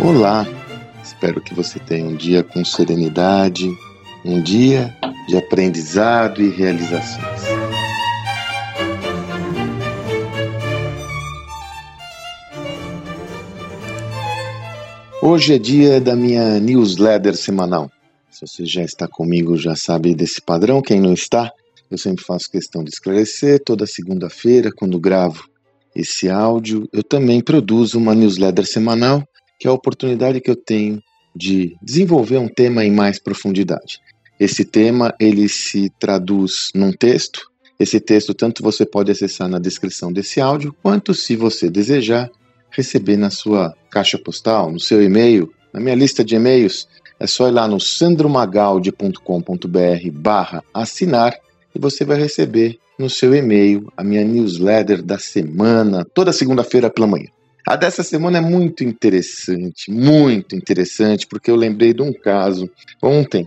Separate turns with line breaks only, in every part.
Olá, espero que você tenha um dia com serenidade, um dia de aprendizado e realizações. Hoje é dia da minha newsletter semanal. Se você já está comigo, já sabe desse padrão. Quem não está, eu sempre faço questão de esclarecer. Toda segunda-feira, quando gravo esse áudio, eu também produzo uma newsletter semanal que é a oportunidade que eu tenho de desenvolver um tema em mais profundidade. Esse tema ele se traduz num texto. Esse texto tanto você pode acessar na descrição desse áudio, quanto se você desejar receber na sua caixa postal, no seu e-mail, na minha lista de e-mails, é só ir lá no sandromagaldi.com.br barra assinar e você vai receber no seu e-mail a minha newsletter da semana, toda segunda-feira pela manhã. A dessa semana é muito interessante, muito interessante, porque eu lembrei de um caso. Ontem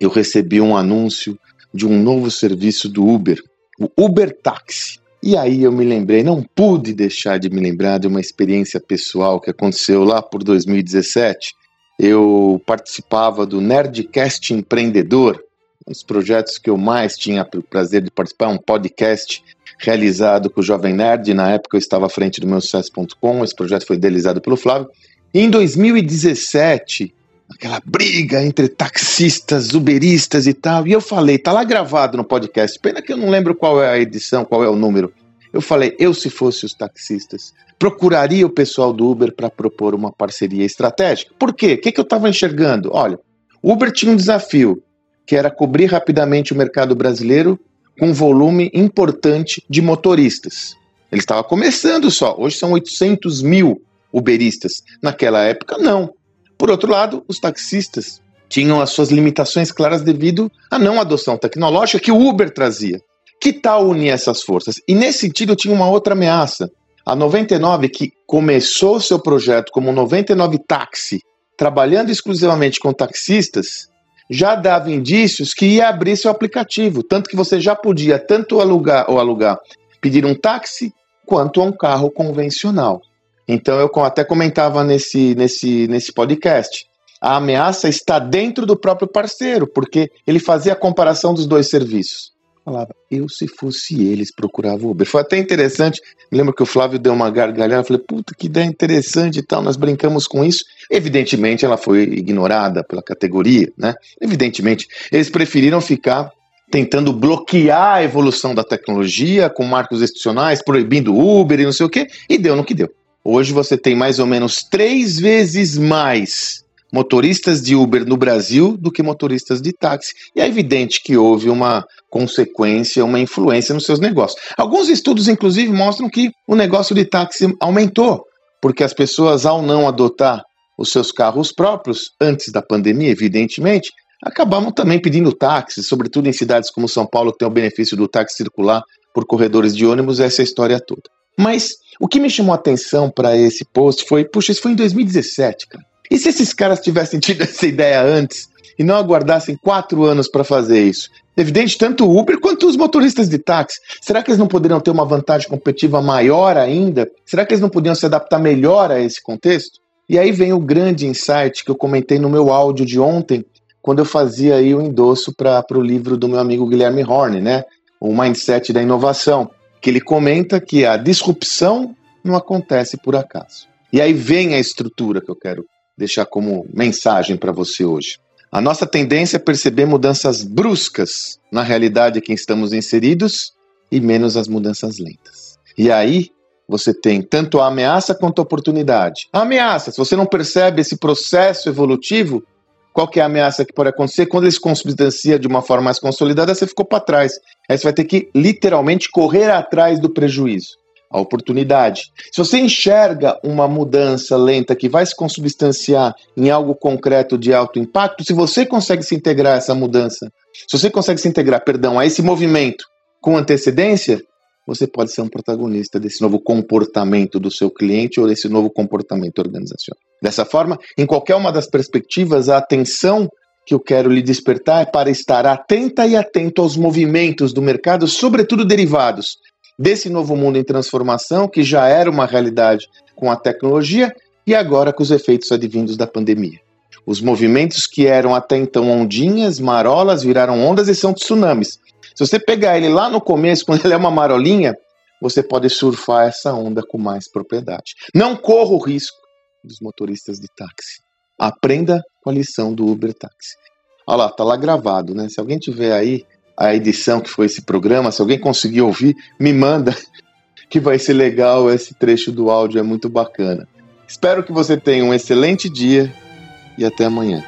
eu recebi um anúncio de um novo serviço do Uber, o Uber Taxi. E aí eu me lembrei, não pude deixar de me lembrar de uma experiência pessoal que aconteceu lá por 2017. Eu participava do Nerdcast Empreendedor, um dos projetos que eu mais tinha o prazer de participar, um podcast realizado com o Jovem Nerd. Na época eu estava à frente do meu sucesso.com, esse projeto foi idealizado pelo Flávio. E em 2017, aquela briga entre taxistas, uberistas e tal, e eu falei, tá lá gravado no podcast, pena que eu não lembro qual é a edição, qual é o número. Eu falei, eu se fosse os taxistas, procuraria o pessoal do Uber para propor uma parceria estratégica. Por quê? O que, que eu estava enxergando? Olha, o Uber tinha um desafio, que era cobrir rapidamente o mercado brasileiro com volume importante de motoristas. Ele estava começando só, hoje são 800 mil uberistas. Naquela época, não. Por outro lado, os taxistas tinham as suas limitações claras devido à não adoção tecnológica que o Uber trazia. Que tal unir essas forças? E nesse sentido, tinha uma outra ameaça. A 99, que começou seu projeto como 99 Táxi, trabalhando exclusivamente com taxistas, já dava indícios que ia abrir seu aplicativo, tanto que você já podia tanto alugar ou alugar, pedir um táxi, quanto um carro convencional. Então eu até comentava nesse, nesse, nesse podcast. A ameaça está dentro do próprio parceiro, porque ele fazia a comparação dos dois serviços falava, eu se fosse eles procurava Uber. Foi até interessante, lembro que o Flávio deu uma gargalhada, falei, puta, que ideia interessante e tal, nós brincamos com isso. Evidentemente ela foi ignorada pela categoria, né? Evidentemente, eles preferiram ficar tentando bloquear a evolução da tecnologia com marcos institucionais, proibindo Uber e não sei o quê, e deu no que deu. Hoje você tem mais ou menos três vezes mais motoristas de Uber no Brasil do que motoristas de táxi. E é evidente que houve uma consequência, uma influência nos seus negócios. Alguns estudos, inclusive, mostram que o negócio de táxi aumentou, porque as pessoas, ao não adotar os seus carros próprios, antes da pandemia, evidentemente, acabavam também pedindo táxi, sobretudo em cidades como São Paulo, que tem o benefício do táxi circular por corredores de ônibus, essa é história toda. Mas o que me chamou a atenção para esse post foi, puxa, isso foi em 2017, cara. E se esses caras tivessem tido essa ideia antes e não aguardassem quatro anos para fazer isso? Evidente, tanto o Uber quanto os motoristas de táxi. Será que eles não poderiam ter uma vantagem competitiva maior ainda? Será que eles não podiam se adaptar melhor a esse contexto? E aí vem o grande insight que eu comentei no meu áudio de ontem, quando eu fazia aí o endosso para o livro do meu amigo Guilherme Horne, né? O Mindset da Inovação, que ele comenta que a disrupção não acontece por acaso. E aí vem a estrutura que eu quero deixar como mensagem para você hoje. A nossa tendência é perceber mudanças bruscas na realidade em que estamos inseridos e menos as mudanças lentas. E aí você tem tanto a ameaça quanto a oportunidade. A ameaça, se você não percebe esse processo evolutivo, qual que é a ameaça que pode acontecer? Quando ele se consubstancia de uma forma mais consolidada, você ficou para trás. Aí você vai ter que literalmente correr atrás do prejuízo a oportunidade. Se você enxerga uma mudança lenta que vai se consubstanciar em algo concreto de alto impacto, se você consegue se integrar a essa mudança, se você consegue se integrar, perdão, a esse movimento com antecedência, você pode ser um protagonista desse novo comportamento do seu cliente ou desse novo comportamento organizacional. Dessa forma, em qualquer uma das perspectivas, a atenção que eu quero lhe despertar é para estar atenta e atento aos movimentos do mercado, sobretudo derivados desse novo mundo em transformação, que já era uma realidade com a tecnologia, e agora com os efeitos advindos da pandemia. Os movimentos que eram até então ondinhas, marolas, viraram ondas e são tsunamis. Se você pegar ele lá no começo, quando ele é uma marolinha, você pode surfar essa onda com mais propriedade. Não corra o risco dos motoristas de táxi. Aprenda com a lição do Uber Táxi. Olha lá, tá lá gravado, né? Se alguém tiver aí a edição que foi esse programa, se alguém conseguir ouvir, me manda que vai ser legal esse trecho do áudio, é muito bacana. Espero que você tenha um excelente dia e até amanhã.